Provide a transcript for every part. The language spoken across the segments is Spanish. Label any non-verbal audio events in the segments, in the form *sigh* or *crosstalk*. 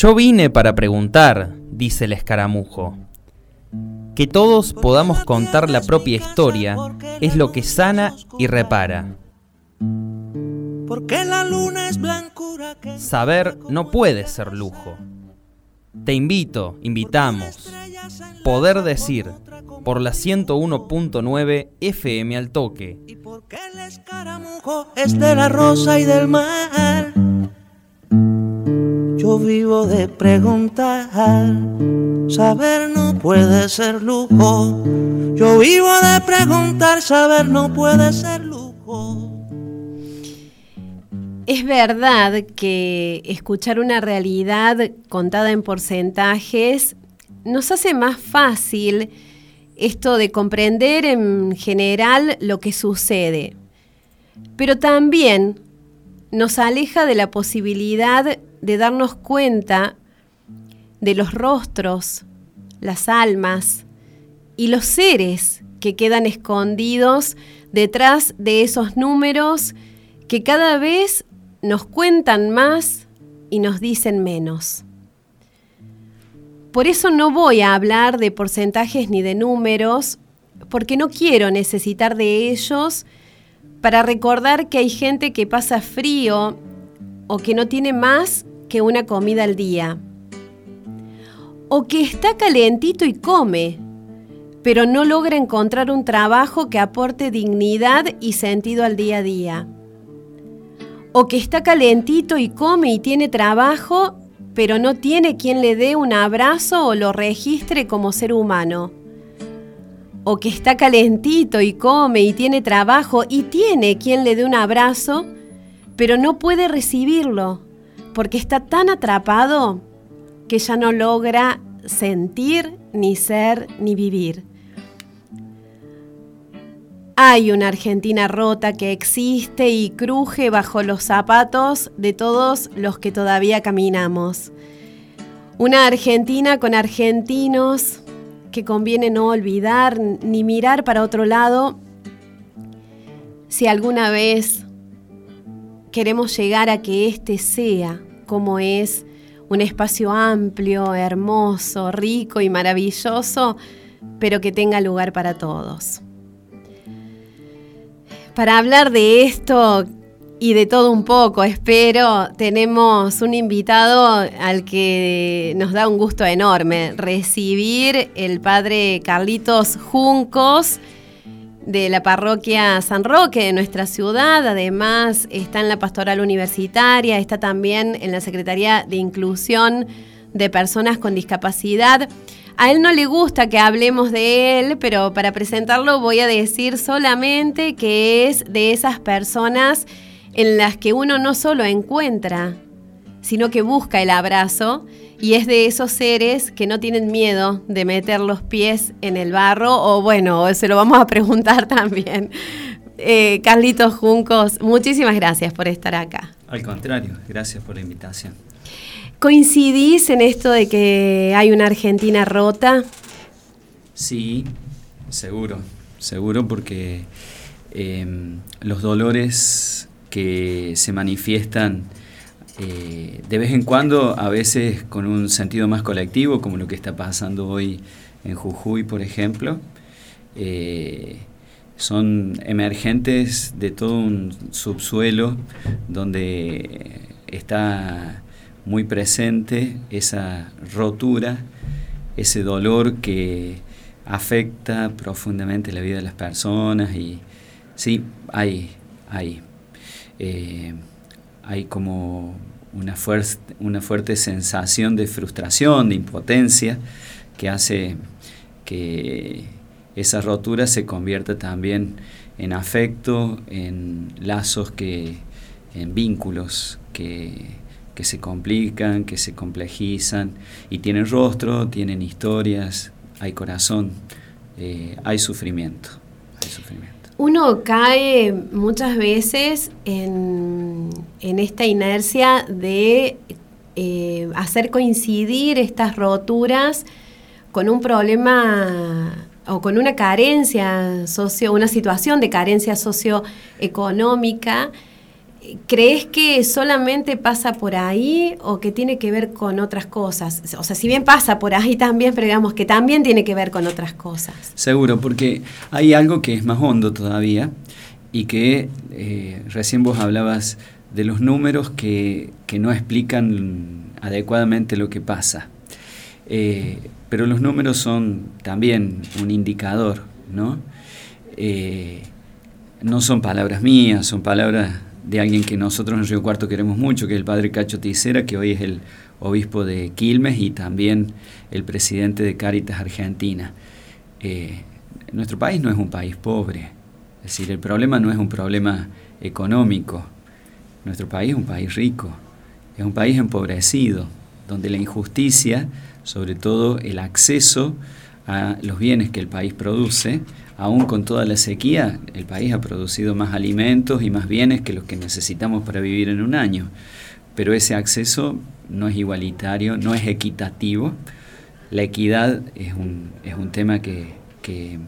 Yo vine para preguntar, dice el escaramujo. Que todos podamos contar la propia historia es lo que sana y repara. Porque la luna es blancura Saber no puede ser lujo. Te invito, invitamos. Poder decir por la 101.9 FM al toque. Y porque el escaramujo es de la rosa y del mar. Yo vivo de preguntar. Saber no puede ser lujo. Yo vivo de preguntar. Saber no puede ser lujo. Es verdad que escuchar una realidad contada en porcentajes nos hace más fácil esto de comprender en general lo que sucede, pero también nos aleja de la posibilidad de darnos cuenta de los rostros, las almas y los seres que quedan escondidos detrás de esos números que cada vez nos cuentan más y nos dicen menos. Por eso no voy a hablar de porcentajes ni de números, porque no quiero necesitar de ellos para recordar que hay gente que pasa frío o que no tiene más que una comida al día. O que está calentito y come, pero no logra encontrar un trabajo que aporte dignidad y sentido al día a día o que está calentito y come y tiene trabajo, pero no tiene quien le dé un abrazo o lo registre como ser humano. O que está calentito y come y tiene trabajo y tiene quien le dé un abrazo, pero no puede recibirlo, porque está tan atrapado que ya no logra sentir, ni ser, ni vivir. Hay una Argentina rota que existe y cruje bajo los zapatos de todos los que todavía caminamos. Una Argentina con argentinos que conviene no olvidar ni mirar para otro lado si alguna vez queremos llegar a que este sea como es un espacio amplio, hermoso, rico y maravilloso, pero que tenga lugar para todos. Para hablar de esto y de todo un poco, espero, tenemos un invitado al que nos da un gusto enorme recibir el padre Carlitos Juncos de la parroquia San Roque de nuestra ciudad. Además, está en la pastoral universitaria, está también en la Secretaría de Inclusión de Personas con Discapacidad. A él no le gusta que hablemos de él, pero para presentarlo voy a decir solamente que es de esas personas en las que uno no solo encuentra, sino que busca el abrazo y es de esos seres que no tienen miedo de meter los pies en el barro o bueno, se lo vamos a preguntar *laughs* también. Eh, Carlitos Juncos, muchísimas gracias por estar acá. Al contrario, gracias por la invitación. ¿Coincidís en esto de que hay una Argentina rota? Sí, seguro, seguro porque em, los dolores que se manifiestan eh, de vez en cuando, a veces con un sentido más colectivo, como lo que está pasando hoy en Jujuy, por ejemplo, eh, son emergentes de todo un subsuelo donde está muy presente esa rotura, ese dolor que afecta profundamente la vida de las personas y sí, hay, hay, eh, hay como una, una fuerte sensación de frustración, de impotencia, que hace que esa rotura se convierta también en afecto, en lazos que, en vínculos que que se complican, que se complejizan y tienen rostro, tienen historias, hay corazón, eh, hay sufrimiento, hay sufrimiento. Uno cae muchas veces en, esta inercia de eh, hacer coincidir estas roturas con un problema o con una carencia socio, una situación de carencia socioeconómica ¿Crees que solamente pasa por ahí o que tiene que ver con otras cosas? O sea, si bien pasa por ahí también, pero digamos que también tiene que ver con otras cosas. Seguro, porque hay algo que es más hondo todavía y que eh, recién vos hablabas de los números que, no explican adecuadamente lo que pasa. Eh, pero los números son también un indicador, ¿no? Eh, no son palabras mías, son palabras de alguien que nosotros en Río Cuarto queremos mucho, que es el padre Cacho Ticera, que hoy es el obispo de Quilmes y también el presidente de Caritas Argentina. Eh, nuestro país no es un país pobre, es decir, el problema no es un problema económico, nuestro país es un país rico, es un país empobrecido, donde la injusticia, sobre todo el acceso a los bienes que el país produce, aún con toda la sequía, el país ha producido más alimentos y más bienes que los que necesitamos para vivir en un año. Pero ese acceso no es igualitario, no es equitativo. La equidad es un, es un tema que, que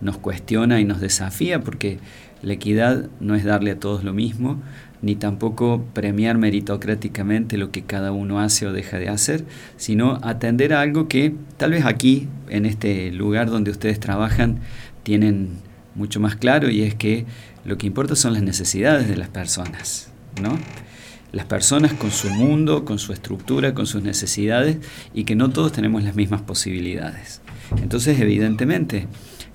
nos cuestiona y nos desafía porque la equidad no es darle a todos lo mismo, ni tampoco premiar meritocráticamente lo que cada uno hace o deja de hacer, sino atender a algo que tal vez aquí, en este lugar donde ustedes trabajan, tienen mucho más claro y es que lo que importa son las necesidades de las personas, ¿no? Las personas con su mundo, con su estructura, con sus necesidades y que no todos tenemos las mismas posibilidades. Entonces, evidentemente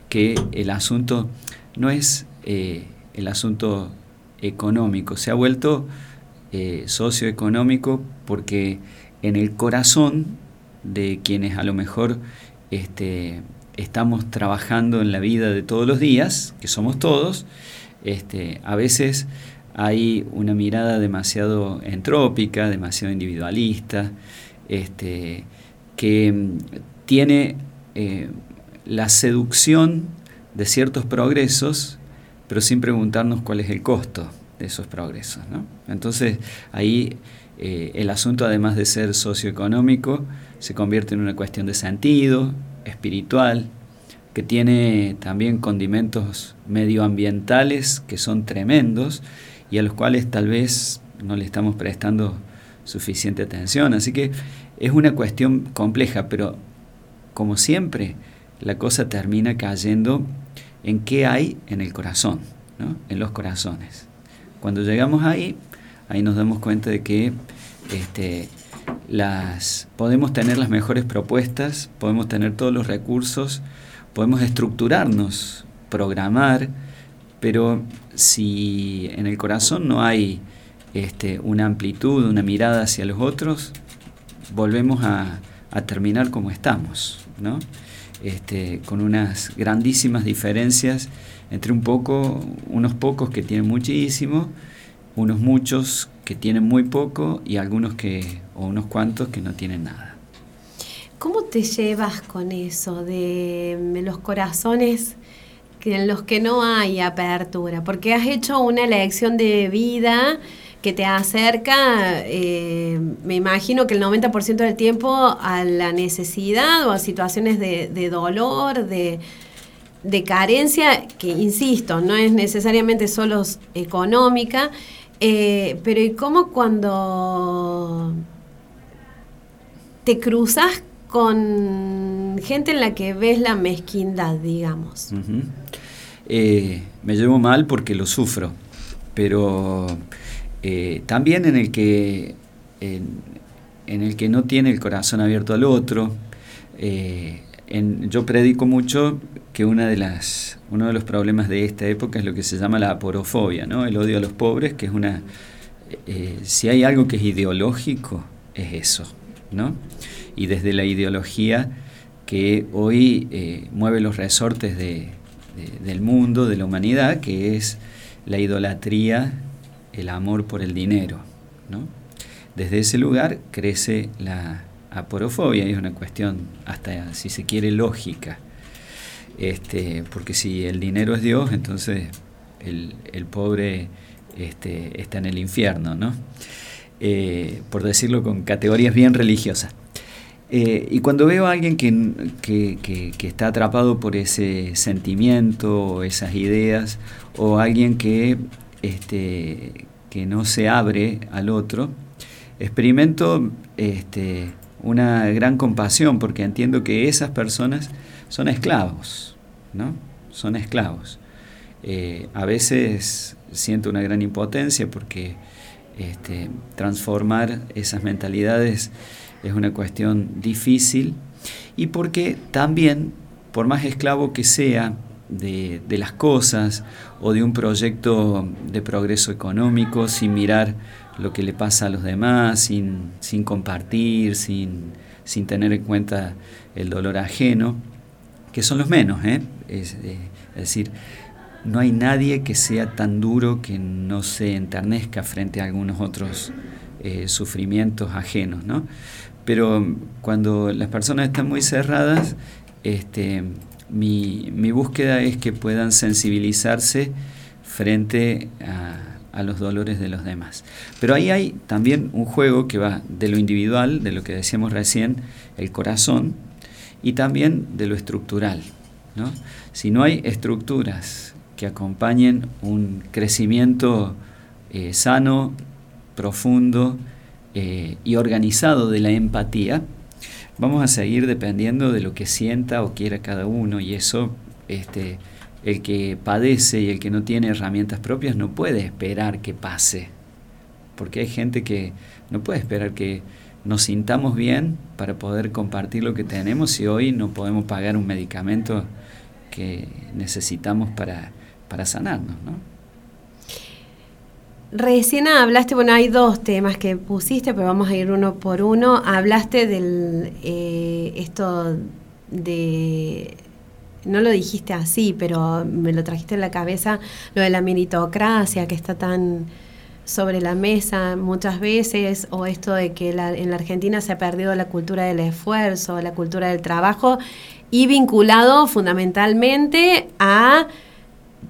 que el asunto no es eh, el asunto económico, se ha vuelto eh, socioeconómico porque en el corazón de quienes a lo mejor este, estamos trabajando en la vida de todos los días, que somos todos, este, a veces hay una mirada demasiado entrópica, demasiado individualista, este, que mm, tiene eh, la seducción de ciertos progresos, pero sin preguntarnos cuál es el costo de esos progresos. Entonces ahí eh, el asunto, además de ser socioeconómico, se convierte en una cuestión de sentido, espiritual, que tiene también condimentos medioambientales que son tremendos y a los cuales tal vez no le estamos prestando suficiente atención. Así que es una cuestión compleja, pero como siempre, la cosa termina cayendo en qué hay en el corazón, en los corazones. Cuando llegamos ahí, ahí nos damos cuenta de que este, las, podemos tener las mejores propuestas, podemos tener todos los recursos, podemos estructurarnos, programar, pero si en el corazón no hay este, una amplitud, una mirada hacia los otros, volvemos a, terminar como estamos, ¿no? Este, con unas grandísimas diferencias entre un poco, unos pocos que tienen muchísimo, unos muchos que tienen muy poco y algunos que, o unos cuantos que no tienen nada. ¿Cómo te llevas con eso de, los corazones en los que no hay apertura? Porque has hecho una elección de vida que te acerca, eh, me imagino que el 90% del tiempo a la necesidad o a situaciones de, dolor, de, de, carencia, que insisto, no es necesariamente solo económica, eh, pero ¿y cómo cuando te cruzas con gente en la que ves la mezquindad, digamos? Eh, me llevo mal porque lo sufro, pero eh, también en el que en, el que no tiene el corazón abierto al otro. yo predico mucho que una de las, uno de los problemas de esta época es lo que se llama la aporofobia, ¿no? el odio a los pobres, que es una... Eh, si hay algo que es ideológico, es eso. ¿no? Y desde la ideología que hoy eh, mueve los resortes de, del mundo, de la humanidad, que es la idolatría, el amor por el dinero. ¿no? Desde ese lugar crece la aporofobia, y es una cuestión hasta, si se quiere, lógica. Este, porque si el dinero es Dios, entonces el, pobre este, está en el infierno, ¿no? Eh, por decirlo con categorías bien religiosas. Eh, y cuando veo a alguien que, que, está atrapado por ese sentimiento esas ideas, o alguien que, este, que no se abre al otro, experimento este, una gran compasión porque entiendo que esas personas son esclavos, ¿no? Son esclavos. Eh, a veces siento una gran impotencia porque este, transformar esas mentalidades es una cuestión difícil y porque también, por más esclavo que sea de, las cosas o de un proyecto de progreso económico, sin mirar lo que le pasa a los demás, sin, compartir, sin, tener en cuenta el dolor ajeno, que son los menos, ¿eh? es, eh, decir, no hay nadie que sea tan duro que no se enternezca frente a algunos otros eh, sufrimientos ajenos, ¿no? Pero cuando las personas están muy cerradas, este, mi, búsqueda es que puedan sensibilizarse frente a, a, los dolores de los demás. Pero ahí hay también un juego que va de lo individual, de lo que decíamos recién, el corazón, y también de lo estructural. ¿no? Si no hay estructuras que acompañen un crecimiento eh, sano, profundo eh, y organizado de la empatía, vamos a seguir dependiendo de lo que sienta o quiera cada uno y eso este, el que padece y el que no tiene herramientas propias no puede esperar que pase, porque hay gente que no puede esperar que nos sintamos bien para poder compartir lo que tenemos si hoy no podemos pagar un medicamento que necesitamos para para sanarnos, ¿no? Recién hablaste, bueno, hay dos temas que pusiste, pero vamos a ir uno por uno. Hablaste del eh, esto de no lo dijiste así, pero me lo trajiste en la cabeza, lo de la meritocracia que está tan sobre la mesa muchas veces, o esto de que en la Argentina se ha perdido la cultura del esfuerzo, la cultura del trabajo, y vinculado fundamentalmente a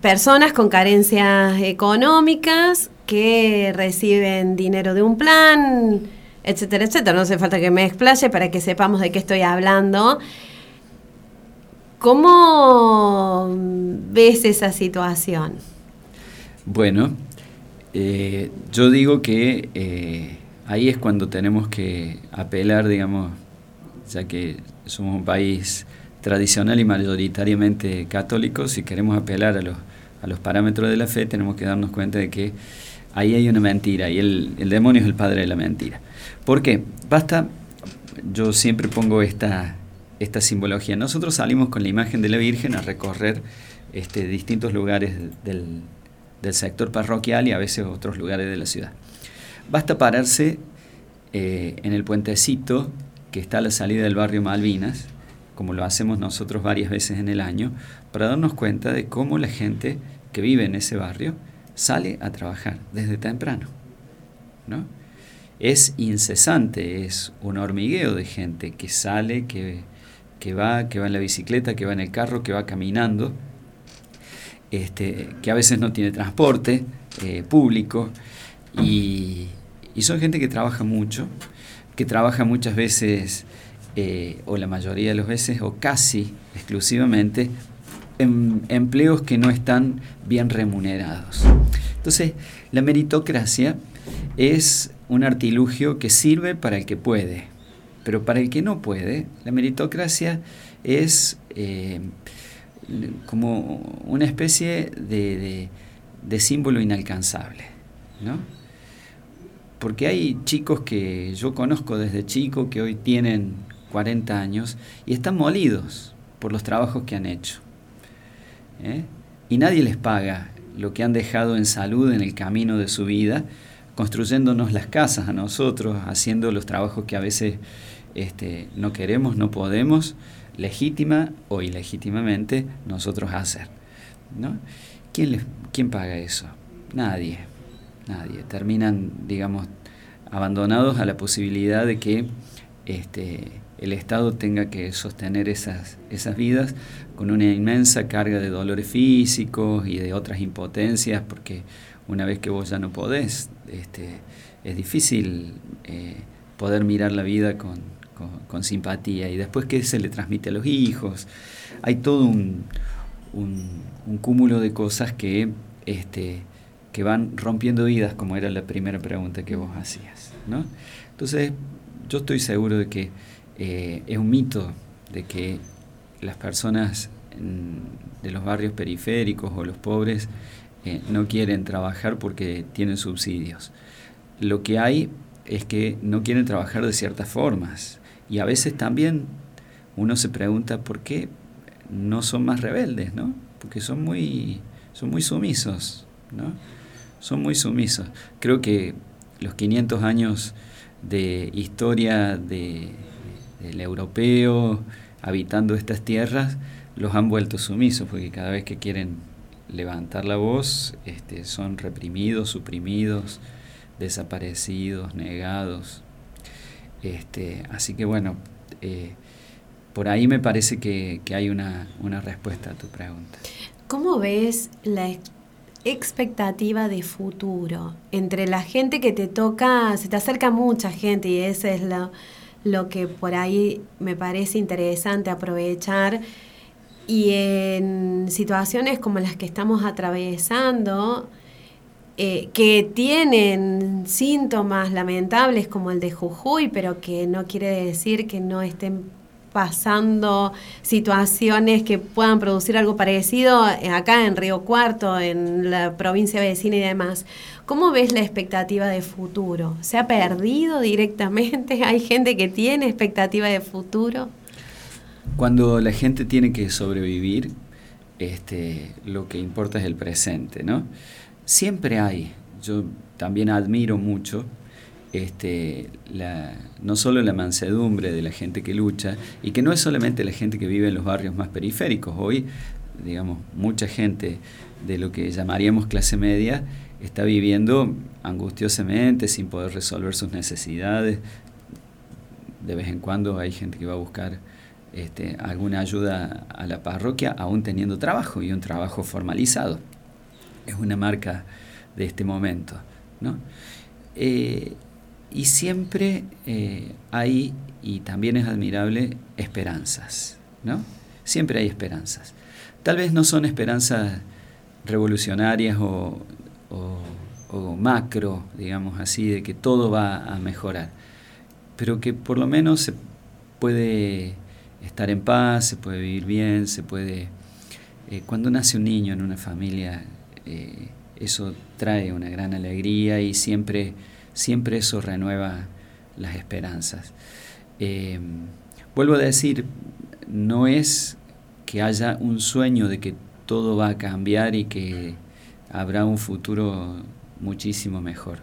personas con carencias económicas que reciben dinero de un plan, etcétera, etcétera. No hace falta que me explaye para que sepamos de qué estoy hablando. ¿Cómo ves esa situación? Bueno, eh, yo digo que eh, ahí es cuando tenemos que apelar, digamos, ya que somos un país tradicional y mayoritariamente católicos, si queremos apelar a los, a los parámetros de la fe, tenemos que darnos cuenta de que ahí hay una mentira y el, el demonio es el padre de la mentira. ¿Por qué? Basta, yo siempre pongo esta, esta simbología. Nosotros salimos con la imagen de la Virgen a recorrer este, distintos lugares del, del sector parroquial y a veces otros lugares de la ciudad. Basta pararse eh, en el puentecito que está a la salida del barrio Malvinas como lo hacemos nosotros varias veces en el año, para darnos cuenta de cómo la gente que vive en ese barrio sale a trabajar desde temprano. ¿no? Es incesante, es un hormigueo de gente que sale, que, va, que va en la bicicleta, que va en el carro, que va caminando, este, que a veces no tiene transporte eh, público y, y son gente que trabaja mucho, que trabaja muchas veces eh, o la mayoría de las veces, o casi exclusivamente, en empleos que no están bien remunerados. Entonces, la meritocracia es un artilugio que sirve para el que puede, pero para el que no puede, la meritocracia es eh, como una especie de, de símbolo inalcanzable, ¿no? Porque hay chicos que yo conozco desde chico que hoy tienen 40 años y están molidos por los trabajos que han hecho. ¿eh? Y nadie les paga lo que han dejado en salud en el camino de su vida, construyéndonos las casas a nosotros, haciendo los trabajos que a veces este, no queremos, no podemos, legítima o ilegítimamente nosotros hacer. ¿no? ¿Quién, les, ¿Quién paga eso? Nadie, nadie. Terminan, digamos, abandonados a la posibilidad de que este, el Estado tenga que sostener esas, esas vidas con una inmensa carga de dolores físicos y de otras impotencias, porque una vez que vos ya no podés, este, es difícil eh, poder mirar la vida con, con, simpatía. Y después que se le transmite a los hijos, hay todo un, un, cúmulo de cosas que, este, que van rompiendo vidas, como era la primera pregunta que vos hacías. ¿no? Entonces, yo estoy seguro de que eh, es un mito de que las personas de los barrios periféricos o los pobres eh, no quieren trabajar porque tienen subsidios. Lo que hay es que no quieren trabajar de ciertas formas. Y a veces también uno se pregunta por qué no son más rebeldes, ¿no? Porque son muy, son muy sumisos, ¿no? Son muy sumisos. Creo que los 500 años de historia de, del europeo habitando estas tierras los han vuelto sumisos, porque cada vez que quieren levantar la voz este, son reprimidos, suprimidos, desaparecidos, negados. Este, así que bueno, eh, por ahí me parece que, hay una, respuesta a tu pregunta. ¿Cómo ves la expectativa de futuro entre la gente que te toca? Se te acerca mucha gente y eso es lo que por ahí me parece interesante aprovechar. Y en situaciones como las que estamos atravesando, eh, que tienen síntomas lamentables como el de Jujuy, pero que no quiere decir que no estén pasando situaciones que puedan producir algo parecido eh, acá en Río Cuarto, en la provincia vecina y demás. ¿Cómo ves la expectativa de futuro? ¿Se ha perdido directamente? *laughs* ¿Hay gente que tiene expectativa de futuro? Cuando la gente tiene que sobrevivir, este, lo que importa es el presente, ¿no? Siempre hay, yo también admiro mucho este, la, no solo la mansedumbre de la gente que lucha, y que no es solamente la gente que vive en los barrios más periféricos. Hoy, digamos, mucha gente de lo que llamaríamos clase media está viviendo angustiosamente, sin poder resolver sus necesidades. De vez en cuando hay gente que va a buscar este, alguna ayuda a la parroquia, aún teniendo trabajo y un trabajo formalizado es una marca de este momento. ¿no? Eh, y siempre eh, hay, y también es admirable, esperanzas. ¿no? Siempre hay esperanzas. Tal vez no son esperanzas revolucionarias o, macro, digamos así, de que todo va a mejorar, pero que por lo menos se puede estar en paz, se puede vivir bien, se puede... Eh, cuando nace un niño en una familia eh, eso trae una gran alegría y siempre, siempre eso renueva las esperanzas. Eh, vuelvo a decir, no es que haya un sueño de que todo va a cambiar y que habrá un futuro muchísimo mejor,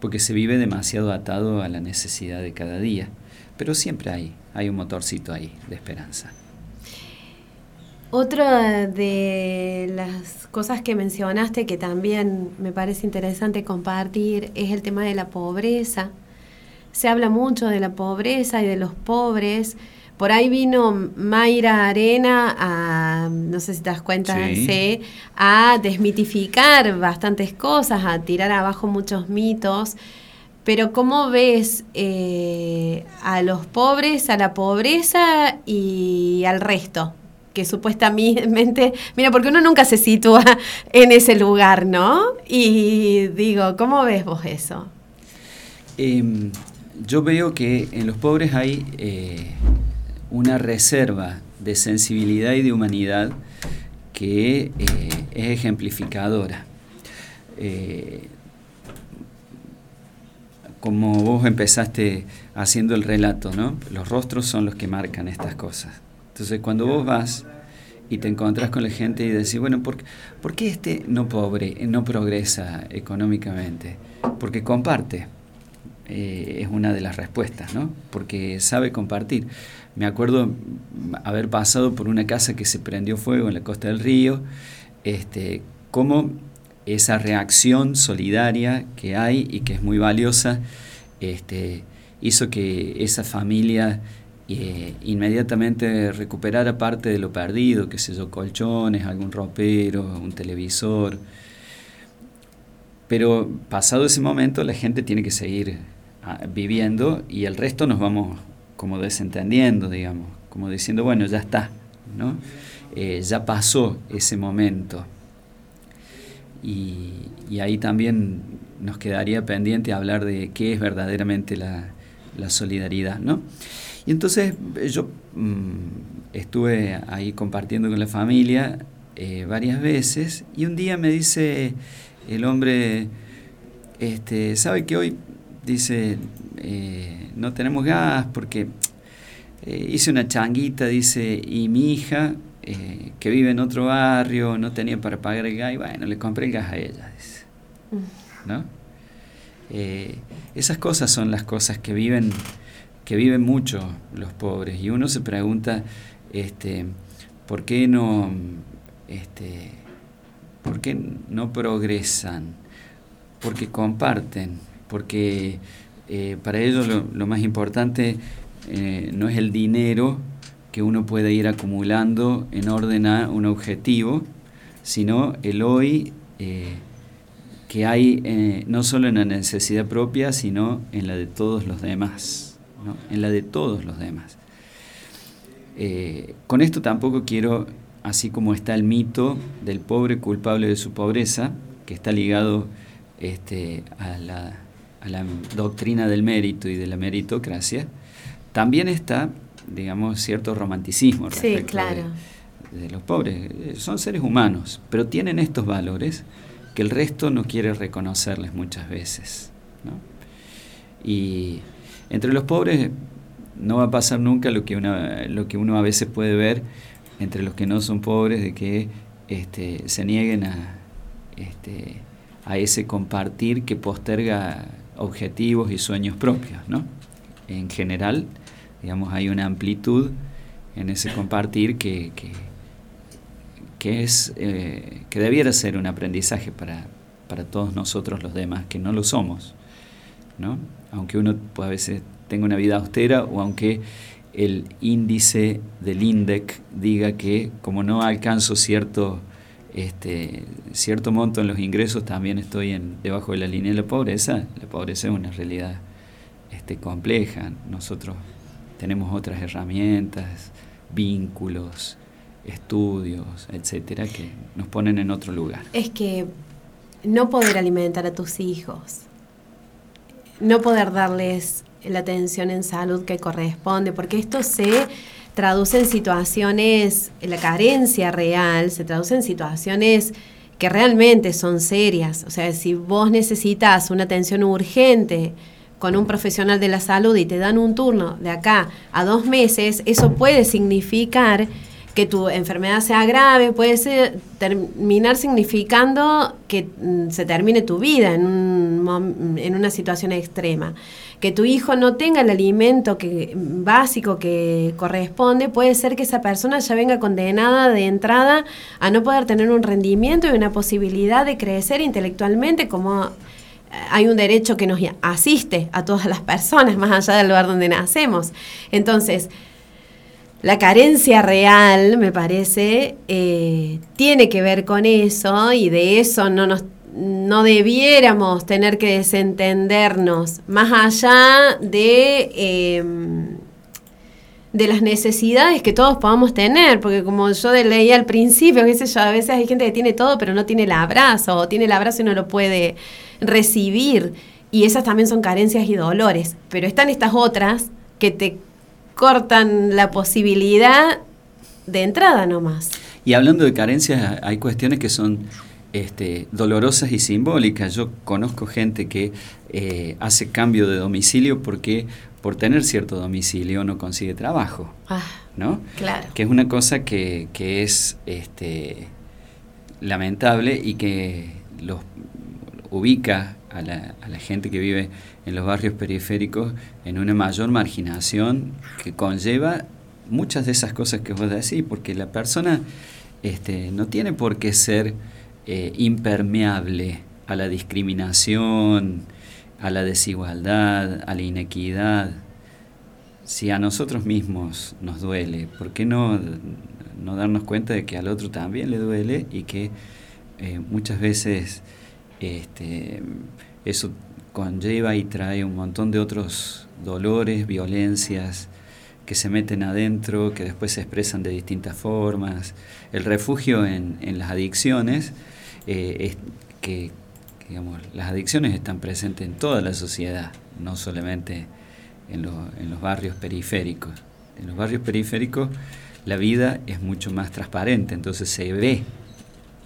porque se vive demasiado atado a la necesidad de cada día, pero siempre hay, hay un motorcito ahí de esperanza. Otra de las cosas que mencionaste que también me parece interesante compartir es el tema de la pobreza. Se habla mucho de la pobreza y de los pobres. Por ahí vino Mayra Arena a, no sé si te das cuenta, a desmitificar bastantes cosas, a tirar abajo muchos mitos. Pero ¿cómo ves eh, a los pobres, a la pobreza y al resto? Que supuestamente, *laughs* mira, porque uno nunca se sitúa *laughs* en ese lugar, ¿no? Y digo, ¿cómo ves vos eso? Em, yo veo que en los pobres hay eh, una reserva de sensibilidad y de humanidad que eh, es ejemplificadora. Eh, como vos empezaste haciendo el relato, ¿no? Los rostros son los que marcan estas cosas. Entonces, cuando vos vas y te encontrás con la gente y decís, bueno, ¿por, ¿por qué este no pobre, no progresa económicamente? Porque comparte. Eh, es una de las respuestas, ¿no? Porque sabe compartir. Me acuerdo haber pasado por una casa que se prendió fuego en la costa del río, este, cómo esa reacción solidaria que hay y que es muy valiosa, este, hizo que esa familia eh, inmediatamente recuperar parte de lo perdido, que sé yo, colchones, algún ropero, un televisor. Pero pasado ese momento la gente tiene que seguir ah, viviendo y el resto nos vamos como desentendiendo, digamos, como diciendo, bueno, ya está, ¿no? Eh, ya pasó ese momento. y, ahí también nos quedaría pendiente hablar de qué es verdaderamente la, solidaridad, ¿no? Y entonces yo mm, estuve ahí compartiendo con la familia eh, varias veces y un día me dice el hombre, este, ¿sabe que hoy, dice, eh, no tenemos gas porque eh, hice una changuita, dice, y mi hija, eh, que vive en otro barrio, no tenía para pagar el gas, y bueno, le compré el gas a ella, dice. ¿No? esas cosas son las cosas que viven, que viven mucho los pobres, y uno se pregunta, este, ¿por qué no, este, por qué no progresan? Porque comparten, porque eh, para ellos lo, más importante eh, no es el dinero que uno puede ir acumulando en orden a un objetivo, sino el hoy eh, que hay no solo en la necesidad propia, sino en la de todos los demás, en la de todos los demás. con esto tampoco quiero, así como está el mito del pobre culpable de su pobreza, que está ligado este, a la a la doctrina del mérito y de la meritocracia, también está, digamos, cierto romanticismo respecto de, los pobres. Son seres humanos, pero tienen estos valores que el resto no quiere reconocerles muchas veces. Y entre los pobres no va a pasar nunca lo que, una, lo que uno a veces puede ver entre los que no son pobres, de que este, se nieguen a, este, a ese compartir que posterga objetivos y sueños propios, ¿no? En general, digamos, hay una amplitud en ese compartir que, que, es, eh, que debiera ser un aprendizaje para, para todos nosotros los demás, que no lo somos, ¿no? Aunque uno pues, a veces tenga una vida austera o aunque el índice del INDEC diga que como no alcanzo cierto este, cierto monto en los ingresos, también estoy en, debajo de la línea de la pobreza. La pobreza es una realidad este, compleja. Nosotros tenemos otras herramientas, vínculos, estudios, etcétera, que nos ponen en otro lugar. Es que no poder alimentar a tus hijos, no poder darles la atención en salud que corresponde, porque esto se traduce en situaciones, la carencia real, se traduce en situaciones que realmente son serias. O sea, si vos necesitas una atención urgente con un profesional de la salud y te dan un turno de acá a dos meses, eso puede significar que tu enfermedad sea grave, puede terminar significando que mm, se termine tu vida en, en una situación extrema que tu hijo no tenga el alimento que, básico que corresponde, puede ser que esa persona ya venga condenada de entrada a no poder tener un rendimiento y una posibilidad de crecer intelectualmente como eh, hay un derecho que nos asiste a todas las personas, más allá del lugar donde nacemos. Entonces, la carencia real, me parece, eh, tiene que ver con eso y de eso no nos no debiéramos tener que desentendernos. Más allá de, em, de las necesidades que todos podamos tener, porque como yo leía al principio, qué sé yo, a veces hay gente que tiene todo pero no tiene el abrazo, o tiene el abrazo y no lo puede recibir, y esas también son carencias y dolores, pero están estas otras que te cortan la posibilidad de entrada nomás. Y hablando de carencias, hay cuestiones que son este, dolorosas y simbólicas. Yo conozco gente que eh, hace cambio de domicilio porque por tener cierto domicilio no consigue trabajo. Ah, ¿No? Claro. Que es una cosa que, es este, lamentable y que los ubica a la, a la, gente que vive en los barrios periféricos en una mayor marginación que conlleva muchas de esas cosas que vos decís, porque la persona este, no tiene por qué ser eh, impermeable a la discriminación, a la desigualdad, a la inequidad. Si a nosotros mismos nos duele, ¿por qué no, no darnos cuenta de que al otro también le duele y que eh, muchas veces este, eso conlleva y trae un montón de otros dolores, violencias que se meten adentro, que después se expresan de distintas formas. El refugio en, las adicciones eh, que digamos, las adicciones están presentes en toda la sociedad, no solamente en, en los barrios periféricos. En los barrios periféricos la vida es mucho más transparente, entonces se ve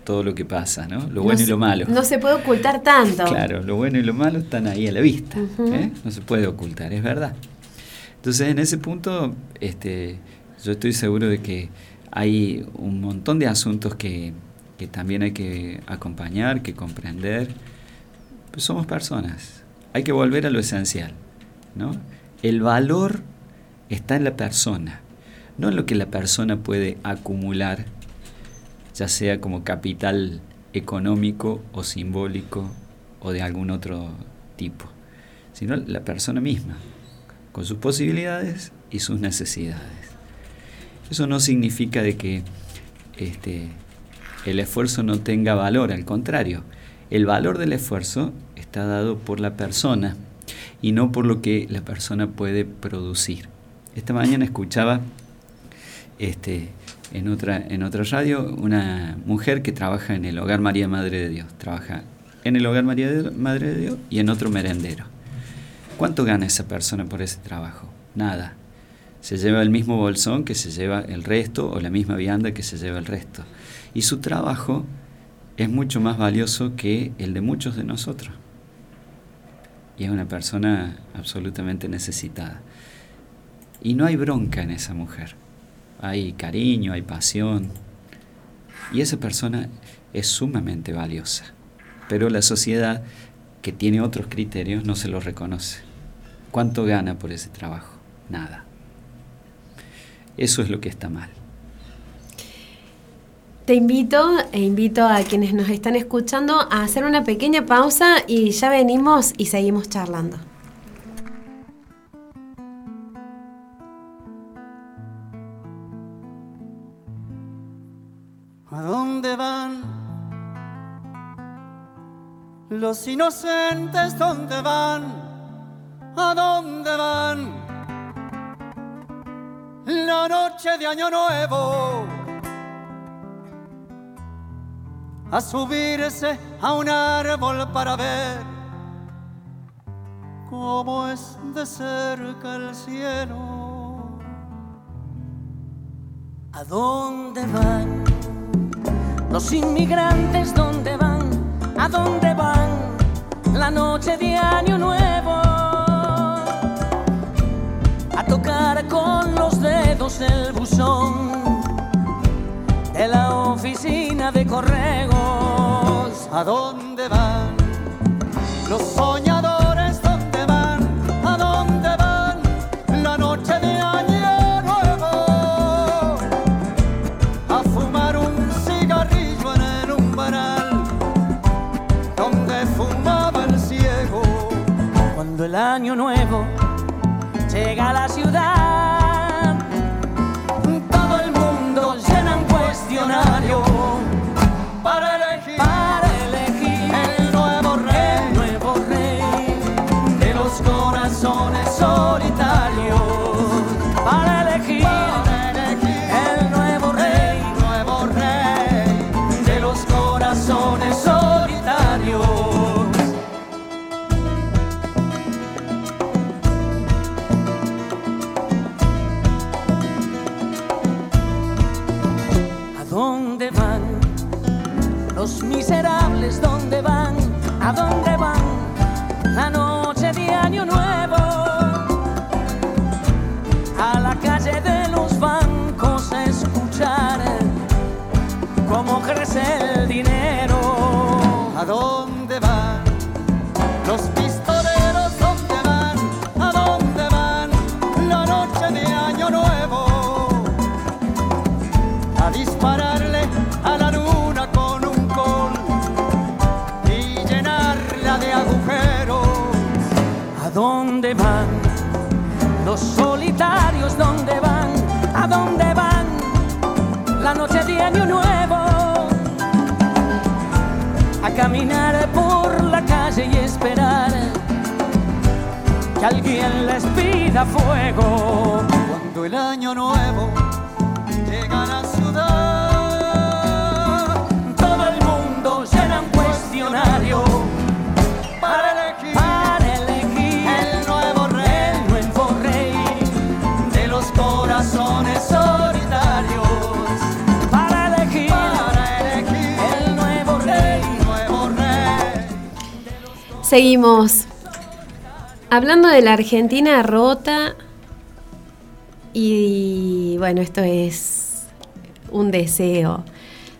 todo lo que pasa, ¿no? Lo bueno y lo malo. No se puede ocultar tanto. Claro, lo bueno y lo malo están ahí a la vista, ¿eh? no se puede ocultar, es verdad. Entonces, en ese punto, este, yo estoy seguro de que hay un montón de asuntos que, que también hay que acompañar, que comprender. Pues somos personas, hay que volver a lo esencial, ¿no? El valor está en la persona, no en lo que la persona puede acumular ya sea como capital económico o simbólico o de algún otro tipo, sino la persona misma, con sus posibilidades y sus necesidades. Eso no significa de que este, el esfuerzo no tenga valor, al contrario, el valor del esfuerzo está dado por la persona y no por lo que la persona puede producir. Esta mañana escuchaba este, en otra, en otra radio una mujer que trabaja en el Hogar María Madre de Dios. Trabaja en el Hogar María Madre de Dios y en otro merendero. ¿Cuánto gana esa persona por ese trabajo? Nada. Se lleva el mismo bolsón que se lleva el resto o la misma vianda que se lleva el resto. Y su trabajo es mucho más valioso que el de muchos de nosotros. Y es una persona absolutamente necesitada. Y no hay bronca en esa mujer hay cariño, hay pasión. Y esa persona es sumamente valiosa. Pero la sociedad que tiene otros criterios no se lo reconoce. ¿Cuánto gana por ese trabajo? Nada. Eso es lo que está mal. Te invito e invito a quienes nos están escuchando a hacer una pequeña pausa y ya venimos y seguimos charlando. Los inocentes, ¿dónde van? ¿A dónde van? La noche de Año Nuevo. A subirse a un árbol para ver cómo es de cerca el cielo. ¿A dónde van? Los inmigrantes, ¿dónde van? ¿A dónde van la noche de año nuevo? A tocar con los dedos el buzón de la oficina de correos. ¿A dónde van los soñadores? Nuevo esperar que alguien les pida fuego. Cuando el año nuevo llega a la ciudad, todo el mundo llena un cuestionario Seguimos hablando de la Argentina rota y bueno, esto es un deseo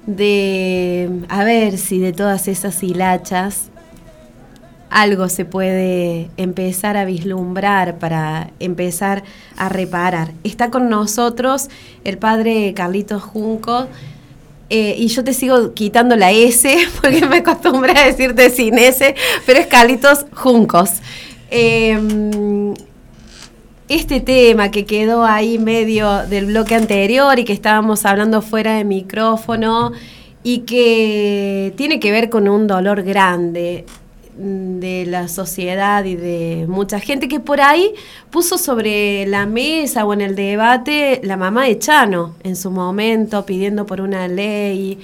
de a ver si de todas esas hilachas algo se puede empezar a vislumbrar para empezar a reparar. Está con nosotros el padre Carlitos Junco. Eh, y yo te sigo quitando la S *laughs* porque me acostumbré a decirte sin S, pero es Carlitos Juncos. Em, este tema que quedó ahí medio del bloque anterior y que estábamos hablando fuera de micrófono y que tiene que ver con un dolor grande de la sociedad y de mucha gente que por ahí puso sobre la mesa o en el debate la mamá de Chano en su momento pidiendo por una ley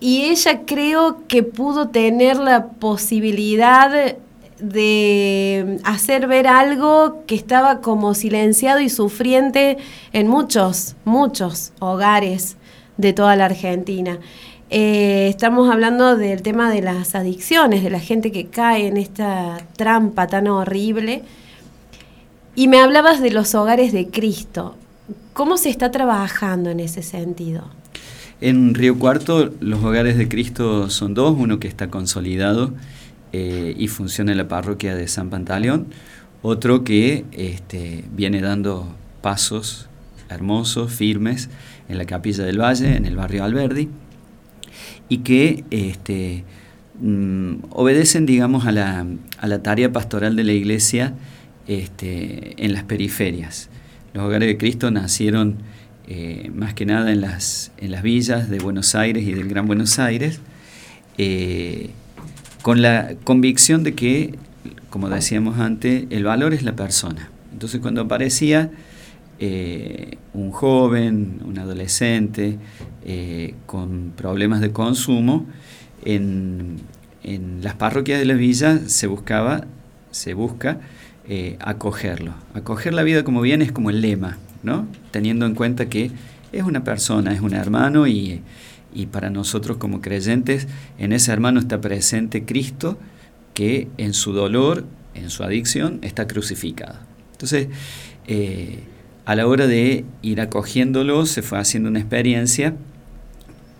y ella creo que pudo tener la posibilidad de hacer ver algo que estaba como silenciado y sufriente en muchos, muchos hogares de toda la Argentina. Eh, estamos hablando del tema de las adicciones, de la gente que cae en esta trampa tan horrible. Y me hablabas de los hogares de Cristo. ¿Cómo se está trabajando en ese sentido? En Río Cuarto los hogares de Cristo son dos, uno que está consolidado eh, y funciona en la parroquia de San Pantaleón, otro que este, viene dando pasos hermosos, firmes, en la Capilla del Valle, en el barrio Alberdi, y que este, mm, obedecen, digamos, a la, a la, tarea pastoral de la Iglesia este, en las periferias. Los hogares de Cristo nacieron eh, más que nada en las, en las villas de Buenos Aires y del Gran Buenos Aires, eh, con la convicción de que, como decíamos antes, el valor es la persona. Entonces cuando aparecía eh, un joven, un adolescente eh, con problemas de consumo, en, las parroquias de la villa se buscaba, se busca eh, acogerlo. Acoger la vida como bien es como el lema, ¿no? Teniendo en cuenta que es una persona, es un hermano y y para nosotros como creyentes, en ese hermano está presente Cristo, que en su dolor, en su adicción, está crucificado. Entonces, a la hora de ir acogiéndolo, se fue haciendo una experiencia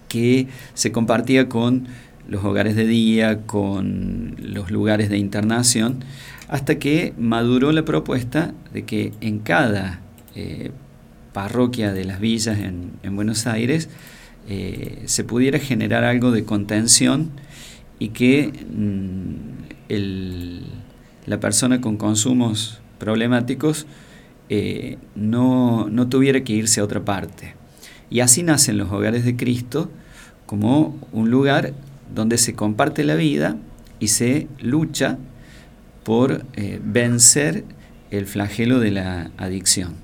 que se compartía con los hogares de día, con los lugares de internación, hasta que maduró la propuesta de que en cada eh, parroquia de las villas en Buenos Aires, eh, se pudiera generar algo de contención y que mm, la persona con consumos problemáticos eh, no, no tuviera que irse a otra parte. Y así nacen los hogares de Cristo como un lugar donde se comparte la vida y se lucha por eh, vencer el flagelo de la adicción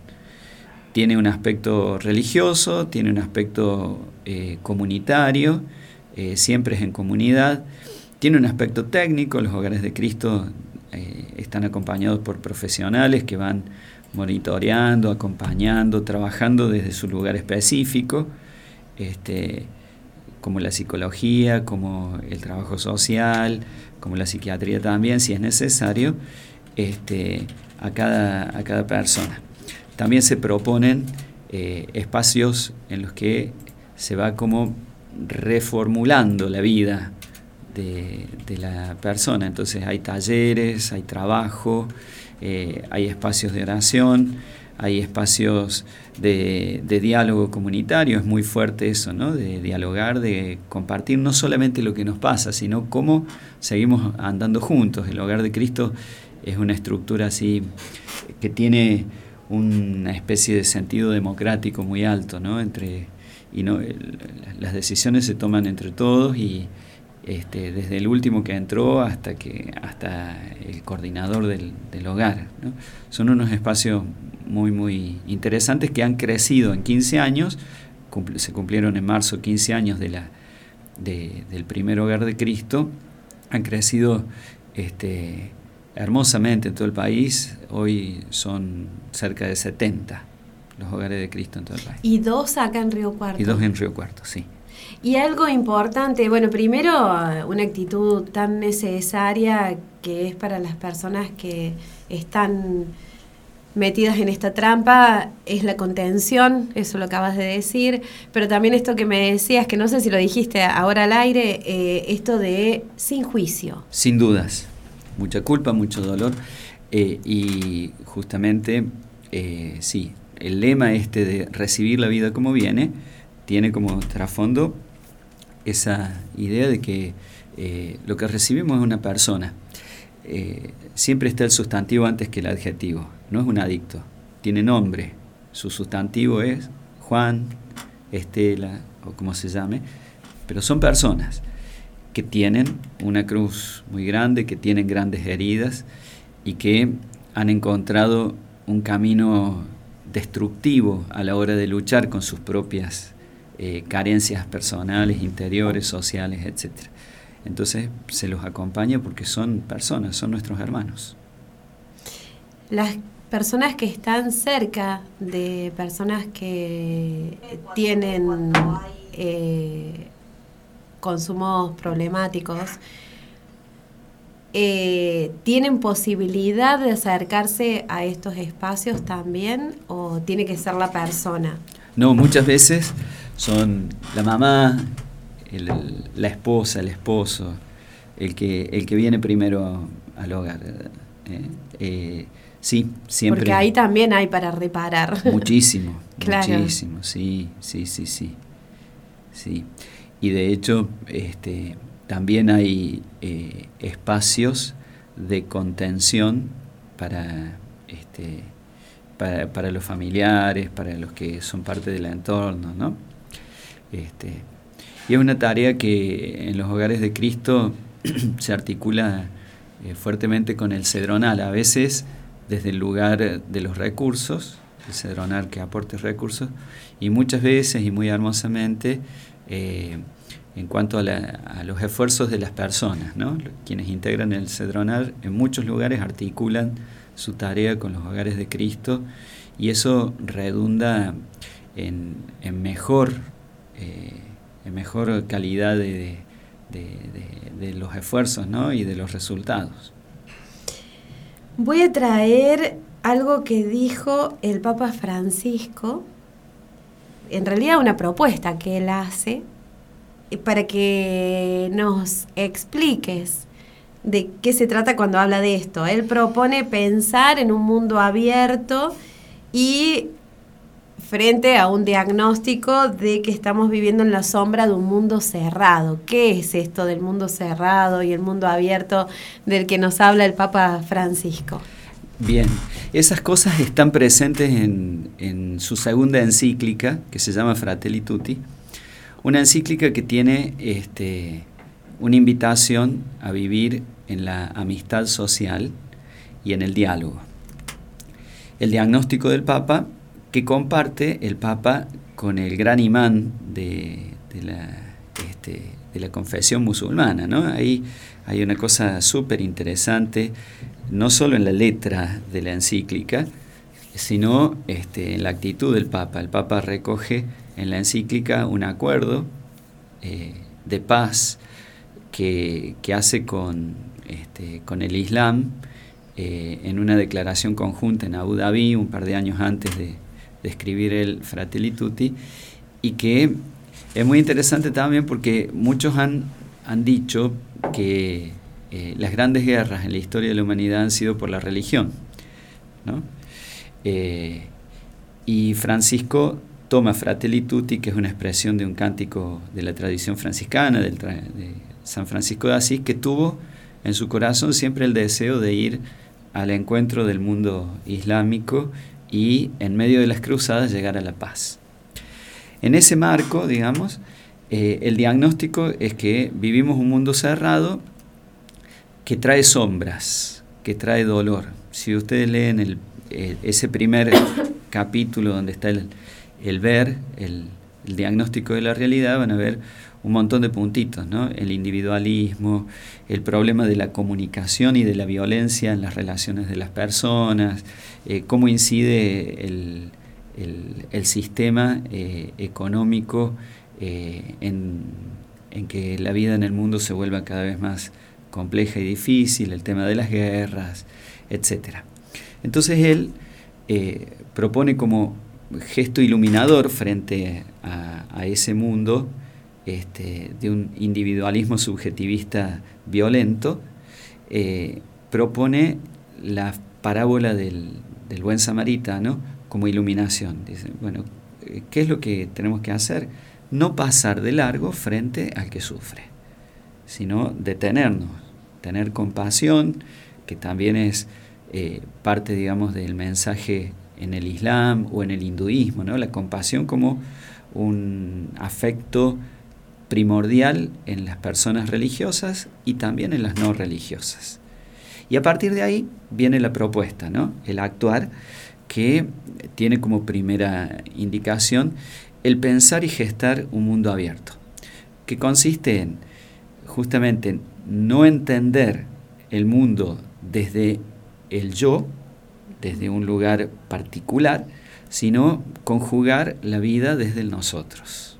tiene un aspecto religioso, tiene un aspecto eh, comunitario, siempre es en comunidad, tiene un aspecto técnico, los hogares de Cristo están acompañados por profesionales que van monitoreando, acompañando, trabajando desde su lugar específico, este, como la psicología, como el trabajo social, como la psiquiatría también, si es necesario, este, a, cada, a cada persona. También se proponen eh, espacios en los que se va como reformulando la vida de, la persona. Entonces hay talleres, hay trabajo, eh, hay espacios de oración, hay espacios de, diálogo comunitario, es muy fuerte eso, ¿no? De dialogar, de compartir no solamente lo que nos pasa, sino cómo seguimos andando juntos. El hogar de Cristo es una estructura así que tiene una especie de sentido democrático muy alto, ¿no? Entre, y no, las decisiones se toman entre todos y este, desde el último que entró hasta, que, hasta el coordinador del, hogar. Son unos espacios muy, muy interesantes que han crecido en 15 años, se cumplieron en marzo 15 años de la, del primer hogar de Cristo, han crecido este, hermosamente en todo el país. Hoy son cerca de 70 los hogares de Cristo en todo el país. ¿Y dos acá en Río Cuarto? Y dos en Río Cuarto, sí. Y algo importante, bueno, primero una actitud tan necesaria que es para las personas que están metidas en esta trampa es la contención, eso lo acabas de decir, pero también esto que me decías, que no sé si lo dijiste ahora al aire, eh, esto de sin juicio. Sin dudas, mucha culpa, mucho dolor. Eh, y justamente, eh, sí, el lema este de recibir la vida como viene tiene como trasfondo esa idea de que lo que recibimos es una persona. siempre está el sustantivo antes que el adjetivo no es un adicto, tiene nombre. Su sustantivo es Juan, Estela o como se llame, pero son personas que tienen una cruz muy grande, que tienen grandes heridas y que han encontrado un camino destructivo a la hora de luchar con sus propias eh, carencias personales, interiores, sociales, etc. Entonces se los acompaña porque son personas, son nuestros hermanos. Las personas que están cerca de personas que tienen eh, consumos problemáticos, eh, ¿tienen posibilidad de acercarse a estos espacios también o tiene que ser la persona? No, muchas veces son la mamá, la esposa, el esposo, el que, el que viene primero al hogar. ¿eh? Sí, siempre. Porque ahí también hay para reparar. Muchísimo, *laughs* muchísimo, sí, sí, sí, sí. Sí. Y de hecho, este, también hay eh, espacios de contención para, este, para, para, los familiares, para los que son parte del entorno, ¿no? Este, y es una tarea que en los hogares de Cristo *clears throat* se articula eh, fuertemente con el cedronal. A veces desde el lugar de los recursos, el cedronal que aporte recursos, y muchas veces y muy hermosamente eh, en cuanto a, los esfuerzos de las personas, ¿no? quienes integran el cedronal en muchos lugares articulan su tarea con los hogares de Cristo y eso redunda en, mejor, eh, mejor calidad de, los esfuerzos ¿no? y de los resultados. Voy a traer algo que dijo el Papa Francisco, en realidad una propuesta que él hace, eh, para que nos expliques de qué se trata cuando habla de esto. Él propone pensar en un mundo abierto y frente a un diagnóstico de que estamos viviendo en la sombra de un mundo cerrado. ¿Qué es esto del mundo cerrado y el mundo abierto del que nos habla el Papa Francisco? Bien, esas cosas están presentes en, su segunda encíclica, que se llama Fratelli Tutti, una encíclica que tiene este, una invitación a vivir en la amistad social y en el diálogo. El diagnóstico del Papa que comparte el Papa con el gran imán de, la, este, de la confesión musulmana. ¿no? Ahí hay una cosa súper interesante, no solo en la letra de la encíclica, sino este, en la actitud del Papa. El Papa recoge en la encíclica un acuerdo eh, de paz que, hace con, este, con el Islam eh, en una declaración conjunta en Abu Dhabi un par de años antes de, de escribir el Fratelli Tutti y que es muy interesante también porque muchos han, han dicho que eh, las grandes guerras en la historia de la humanidad han sido por la religión. Eh, y Francisco toma Fratelli Tutti, que es una expresión de un cántico de la tradición franciscana, de San Francisco de Asís, que tuvo en su corazón siempre el deseo de ir al encuentro del mundo islámico y en medio de las cruzadas llegar a la paz. En ese marco, digamos, eh, el diagnóstico es que vivimos un mundo cerrado que trae sombras, que trae dolor. Si ustedes leen el, eh, ese primer *coughs* capítulo donde está el, ver, el, el, diagnóstico de la realidad, van a ver un montón de puntitos, ¿no? El individualismo, el problema de la comunicación y de la violencia en las relaciones de las personas, eh, cómo incide el, sistema eh, económico eh, en, en, que la vida en el mundo se vuelva cada vez más compleja y difícil, el tema de las guerras, etc. Entonces él propone como gesto iluminador frente a, ese mundo este, de un individualismo subjetivista violento, eh, propone la parábola del, del, buen samaritano como iluminación. Dice, bueno, ¿qué es lo que tenemos que hacer? No pasar de largo frente al que sufre, sino detenernos, tener compasión, que también es eh, parte, digamos, del mensaje en el Islam o en el hinduismo, ¿no? La compasión como un afecto primordial en las personas religiosas y también en las no religiosas. Y a partir de ahí viene la propuesta, ¿no? El actuar que tiene como primera indicación el pensar y gestar un mundo abierto, que consiste en justamente no entender el mundo desde el yo desde un lugar particular, sino conjugar la vida desde el nosotros.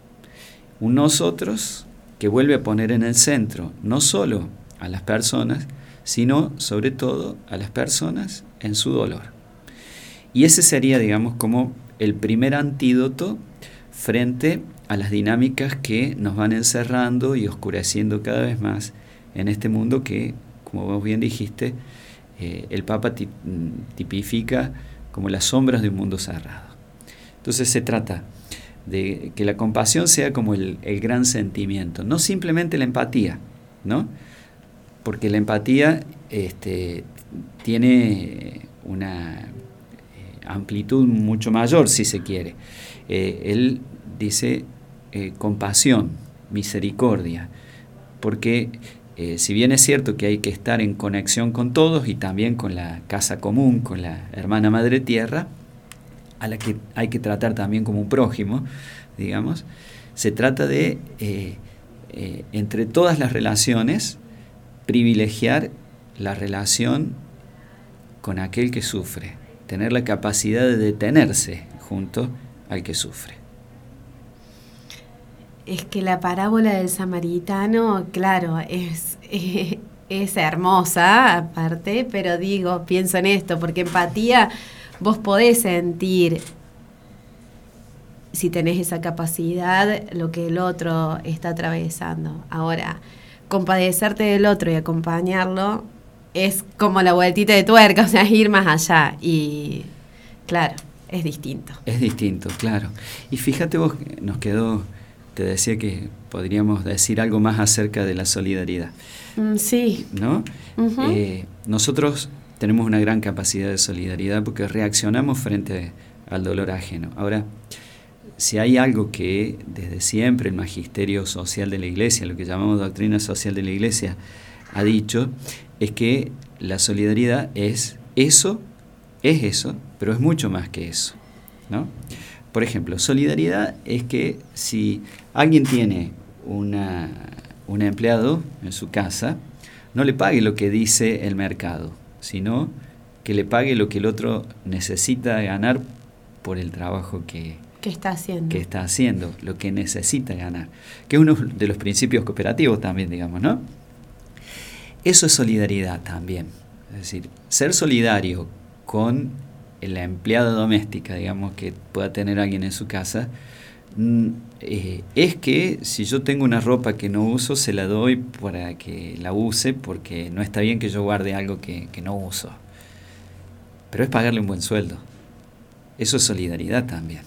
Un nosotros que vuelve a poner en el centro no solo a las personas, sino sobre todo a las personas en su dolor. Y ese sería, digamos, como el primer antídoto frente a las dinámicas que nos van encerrando y oscureciendo cada vez más en este mundo que, como vos bien dijiste, eh, el Papa mm, tipifica como las sombras de un mundo cerrado. Entonces se trata de que la compasión sea como el, gran sentimiento, no simplemente la empatía, ¿no? Porque la empatía este, tiene una eh, amplitud mucho mayor, si se quiere. Eh, él dice compasión, misericordia, porque eh, si bien es cierto que hay que estar en conexión con todos y también con la casa común, con la hermana madre tierra, a la que hay que tratar también como un prójimo, digamos, se trata de, eh, eh, entre todas las relaciones, privilegiar la relación con aquel que sufre, tener la capacidad de detenerse junto al que sufre. Es que la parábola del samaritano, claro, es, *laughs* es hermosa aparte, pero digo, pienso en esto, porque empatía vos podés sentir si tenés esa capacidad lo que el otro está atravesando. Ahora, compadecerte del otro y acompañarlo es como la vueltita de tuerca, *laughs* o sea, ir más allá. Y claro, es distinto. Es distinto, claro. Y fíjate vos, nos quedó te decía que podríamos decir algo más acerca de la solidaridad. Mm, sí. ¿No? Eh, nosotros tenemos una gran capacidad de solidaridad porque reaccionamos frente al dolor ajeno. Ahora, si hay algo que desde siempre el magisterio social de la Iglesia, lo que llamamos doctrina social de la Iglesia, ha dicho, es que la solidaridad es eso, es eso, pero es mucho más que eso. ¿no? Por ejemplo, solidaridad es que si alguien tiene una, un empleado en su casa, no le pague lo que dice el mercado, sino que le pague lo que el otro necesita ganar por el trabajo que, está haciendo. Que está haciendo, lo que necesita ganar. Que es uno de los principios cooperativos también, digamos, ¿no? Eso es solidaridad también. Es decir, ser solidario con la empleada doméstica, digamos, que pueda tener alguien en su casa, eh, es que si yo tengo una ropa que no uso, se la doy para que la use, porque no está bien que yo guarde algo que, no uso. Pero es pagarle un buen sueldo. Eso es solidaridad también,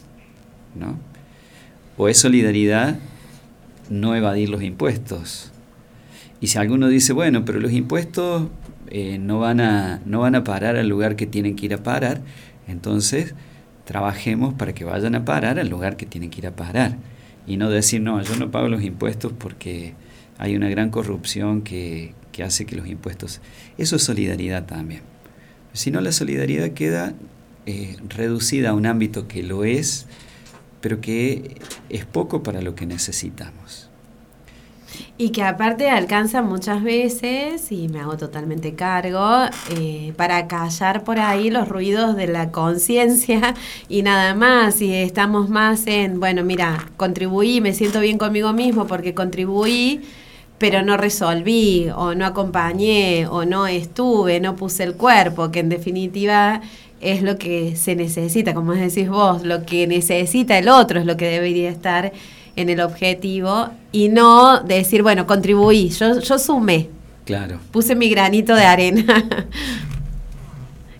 ¿no? O es solidaridad no evadir los impuestos. Y si alguno dice, bueno, pero los impuestos eh, no, van a, no van a parar al lugar que tienen que ir a parar, entonces, trabajemos para que vayan a parar al lugar que tienen que ir a parar. Y no decir, no, yo no pago los impuestos porque hay una gran corrupción que, hace que los impuestos... Eso es solidaridad también. Si no, la solidaridad queda eh, reducida a un ámbito que lo es, pero que es poco para lo que necesitamos. Y que aparte alcanza muchas veces, y me hago totalmente cargo, eh, para callar por ahí los ruidos de la conciencia *laughs* y nada más. Y estamos más en, bueno, mira, contribuí, me siento bien conmigo mismo porque contribuí, pero no resolví, o no acompañé, o no estuve, no puse el cuerpo, que en definitiva es lo que se necesita, como decís vos, lo que necesita el otro es lo que debería estar en el objetivo y no decir, bueno, contribuí, yo, yo sumé. Claro. Puse mi granito de arena. *laughs*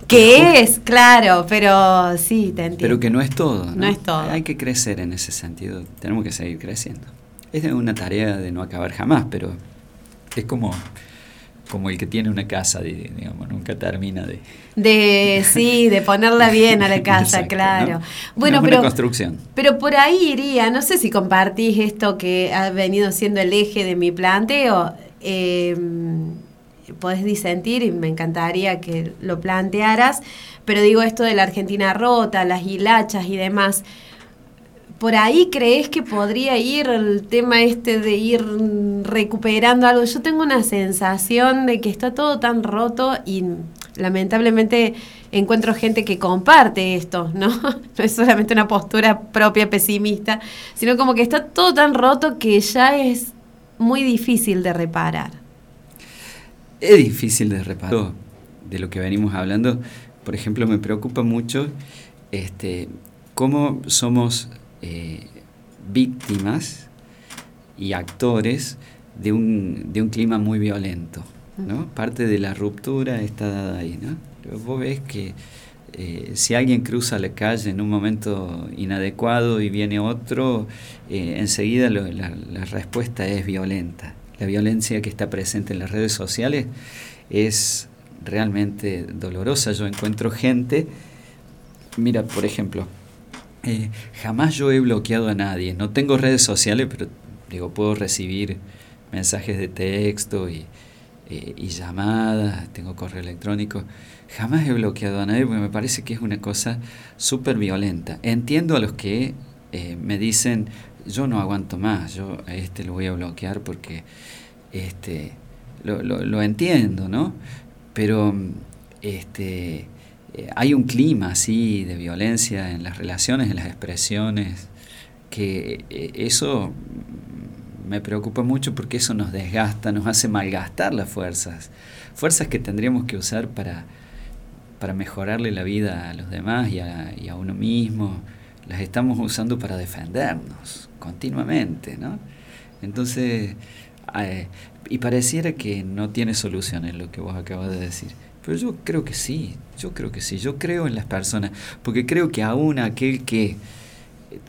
que es, claro, pero sí, te entiendo. Pero que no es todo. ¿no? no es todo. Hay que crecer en ese sentido, tenemos que seguir creciendo. Es una tarea de no acabar jamás, pero es como como el que tiene una casa, digamos, nunca termina de... De, sí, de ponerla bien a la *laughs* casa, claro. Bueno, pero... construcción. Pero por ahí iría, no sé si compartís esto que ha venido siendo el eje de mi planteo, eh, podés disentir y me encantaría que lo plantearas, pero digo esto de la Argentina rota, las hilachas y demás por ahí crees que podría ir el tema este de ir recuperando algo. Yo tengo una sensación de que está todo tan roto y lamentablemente encuentro gente que comparte esto, ¿no? *laughs* No es solamente una postura propia pesimista, sino como que está todo tan roto que ya es muy difícil de reparar. Es difícil de reparar. De lo que venimos hablando, por ejemplo, me preocupa mucho este, cómo somos eh, víctimas y actores de un, de un clima muy violento. ¿no? Parte de la ruptura está dada ahí. ¿no? Vos ves que eh, si alguien cruza la calle en un momento inadecuado y viene otro, eh, enseguida la, la, respuesta es violenta. La violencia que está presente en las redes sociales es realmente dolorosa. Yo encuentro gente, mira, por ejemplo, jamás yo he bloqueado a nadie. No tengo redes sociales, pero digo, puedo recibir mensajes de texto y, eh, llamadas, tengo correo electrónico. Jamás he bloqueado a nadie porque me parece que es una cosa súper violenta. Entiendo a los que eh, me dicen, yo no aguanto más, yo a este lo voy a bloquear porque este, lo entiendo, ¿no? Pero este, eh, hay un clima así de violencia en las relaciones, en las expresiones, que eh, eso me preocupa mucho porque eso nos desgasta, nos hace malgastar las fuerzas, fuerzas que tendríamos que usar para, para mejorarle la vida a los demás y a, a uno mismo, las estamos usando para defendernos continuamente, ¿no? Entonces, eh, y pareciera que no tiene soluciones lo que vos acabas de decir. Pero yo creo que sí, yo creo que sí, yo creo en las personas, porque creo que aún aquel que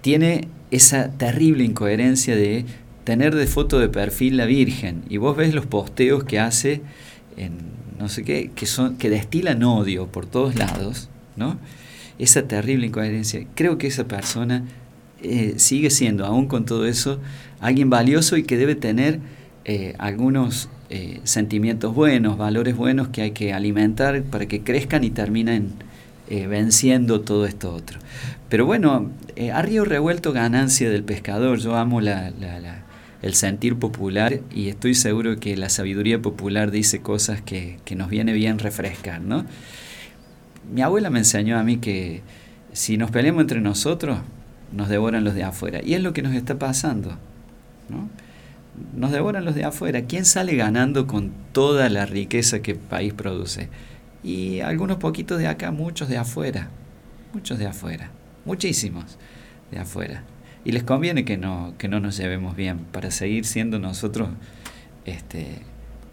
tiene esa terrible incoherencia de tener de foto de perfil la Virgen y vos ves los posteos que hace en no sé qué, que son que destilan odio por todos lados, ¿no? Esa terrible incoherencia. Creo que esa persona eh, sigue siendo, aún con todo eso, alguien valioso y que debe tener eh, algunos eh, sentimientos buenos, valores buenos que hay que alimentar para que crezcan y terminen eh, venciendo todo esto otro. Pero bueno, eh, a río revuelto ganancia del pescador, yo amo la, el sentir popular y estoy seguro que la sabiduría popular dice cosas que, que nos viene bien refrescar, ¿no? Mi abuela me enseñó a mí que si nos peleamos entre nosotros, nos devoran los de afuera. Y es lo que nos está pasando, ¿no? Nos devoran los de afuera. ¿Quién sale ganando con toda la riqueza que el país produce? Y algunos poquitos de acá, muchos de afuera, muchos de afuera, muchísimos de afuera. Y les conviene que no, que no nos llevemos bien para seguir siendo nosotros este,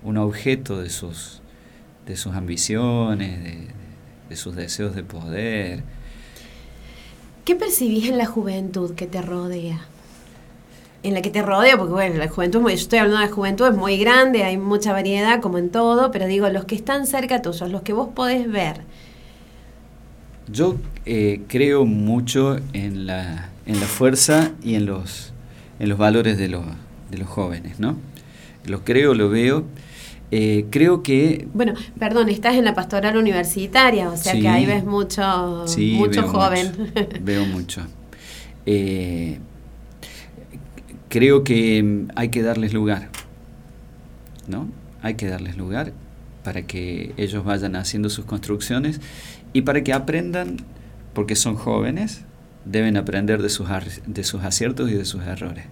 un objeto de sus, de sus ambiciones, de, de sus deseos de poder. ¿Qué percibís en la juventud que te rodea? En la que te rodea, porque bueno, la juventud, yo estoy hablando de la juventud, es muy grande, hay mucha variedad como en todo, pero digo, los que están cerca tuyos, los que vos podés ver. Yo eh, creo mucho en la, en la fuerza y en los, en los valores de los, de los jóvenes, ¿no? Lo creo, lo veo. Eh, creo que... Bueno, perdón, estás en la pastoral universitaria, o sea que ahí ves mucho, mucho joven. veo mucho. *laughs* Eh, creo que mm, hay que darles lugar. ¿no? Hay que darles lugar para que ellos vayan haciendo sus construcciones y para que aprendan, porque son jóvenes, deben aprender de sus, de sus aciertos y de sus errores.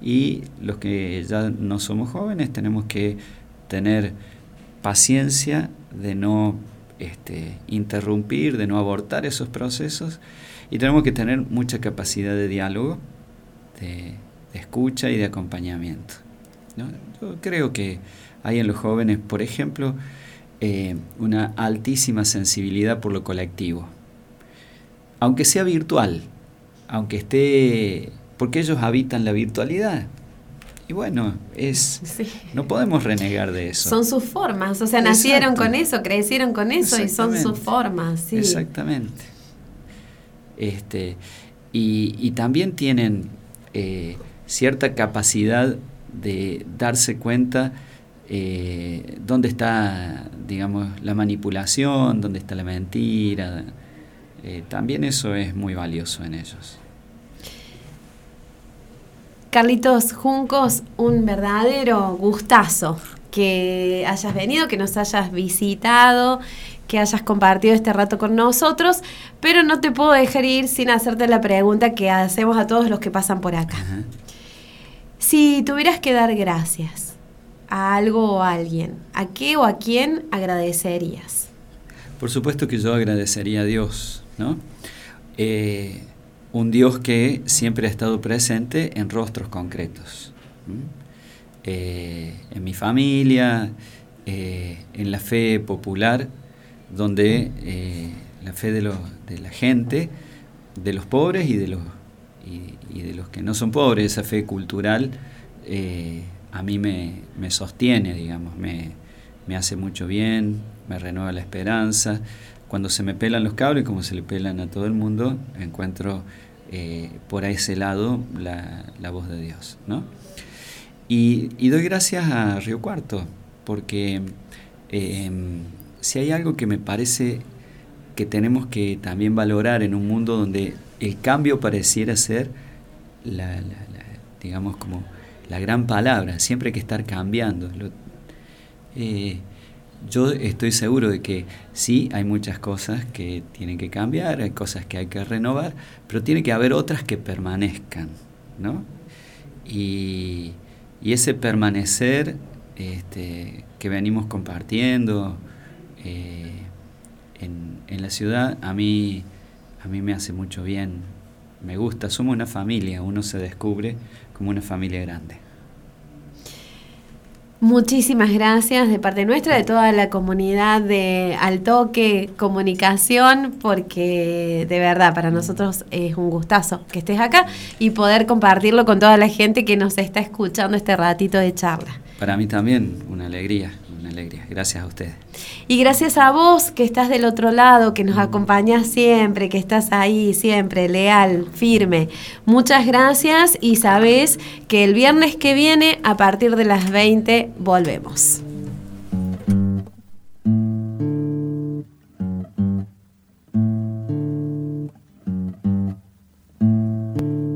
Y los que ya no somos jóvenes tenemos que tener paciencia de no este, interrumpir, de no abortar esos procesos y tenemos que tener mucha capacidad de diálogo, de, escucha y de acompañamiento. Yo creo que hay en los jóvenes, por ejemplo, eh, una altísima sensibilidad por lo colectivo, aunque sea virtual, aunque esté, porque ellos habitan la virtualidad. Y bueno, es no podemos renegar de eso. Son sus formas, o sea, nacieron con eso, crecieron con eso y son sus formas. Sí. Exactamente. Este, y, también tienen eh, cierta capacidad de darse cuenta eh, dónde está, digamos, la manipulación, dónde está la mentira. Eh, también eso es muy valioso en ellos. Carlitos Juncos, un verdadero gustazo que hayas venido, que nos hayas visitado, que hayas compartido este rato con nosotros, pero no te puedo dejar ir sin hacerte la pregunta que hacemos a todos los que pasan por acá. Si tuvieras que dar gracias a algo o a alguien, ¿a qué o a quién agradecerías? Por supuesto que yo agradecería a Dios, ¿no? Eh, un Dios que siempre ha estado presente en rostros concretos. Eh, en mi familia, eh, en la fe popular, donde la fe de, de, la gente, de los pobres y de los, de los que no son pobres, esa fe cultural, a mí me, me, sostiene, digamos, me, me hace mucho bien, me renueva la esperanza. Cuando se me pelan los cables, como se le pelan a todo el mundo, encuentro eh, por ese lado la, voz de Dios. ¿no? Y, doy gracias a Río Cuarto, porque em, si hay algo que me parece que tenemos que también valorar en un mundo donde el cambio pareciera ser la, digamos como la gran palabra, siempre hay que estar cambiando. Eh, yo estoy seguro de que sí, hay muchas cosas que tienen que cambiar, hay cosas que hay que renovar, pero tiene que haber otras que permanezcan, ¿no? Y, ese permanecer este, que venimos compartiendo eh, en, en, la ciudad, a mí, a mí me hace mucho bien, me gusta, somos una familia, uno se descubre como una familia grande. Muchísimas gracias de parte nuestra, de toda la comunidad de Altoque Comunicación, porque de verdad para nosotros es un gustazo que estés acá y poder compartirlo con toda la gente que nos está escuchando este ratito de charla. Para mí también, una alegría alegría. Gracias a ustedes. Y gracias a vos que estás del otro lado, que nos acompañas siempre, que estás ahí siempre, leal, firme. Muchas gracias y sabés que el viernes que viene, a partir de las 20, volvemos.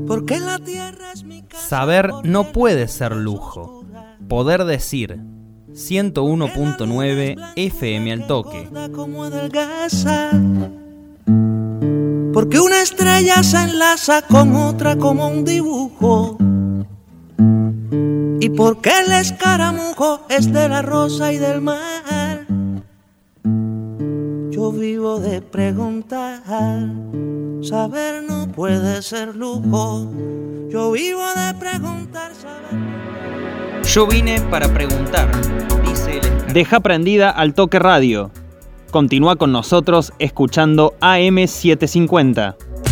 Porque la tierra es mi Saber no puede ser lujo. Poder decir 101.9 FM al toque. Porque una estrella se enlaza con otra como un dibujo. Y porque el escaramujo es de la rosa y del mar. Yo vivo de preguntar, saber no puede ser lujo. Yo vivo de preguntar, saber. Yo vine para preguntar, dice el Deja prendida al toque radio. Continúa con nosotros escuchando AM750.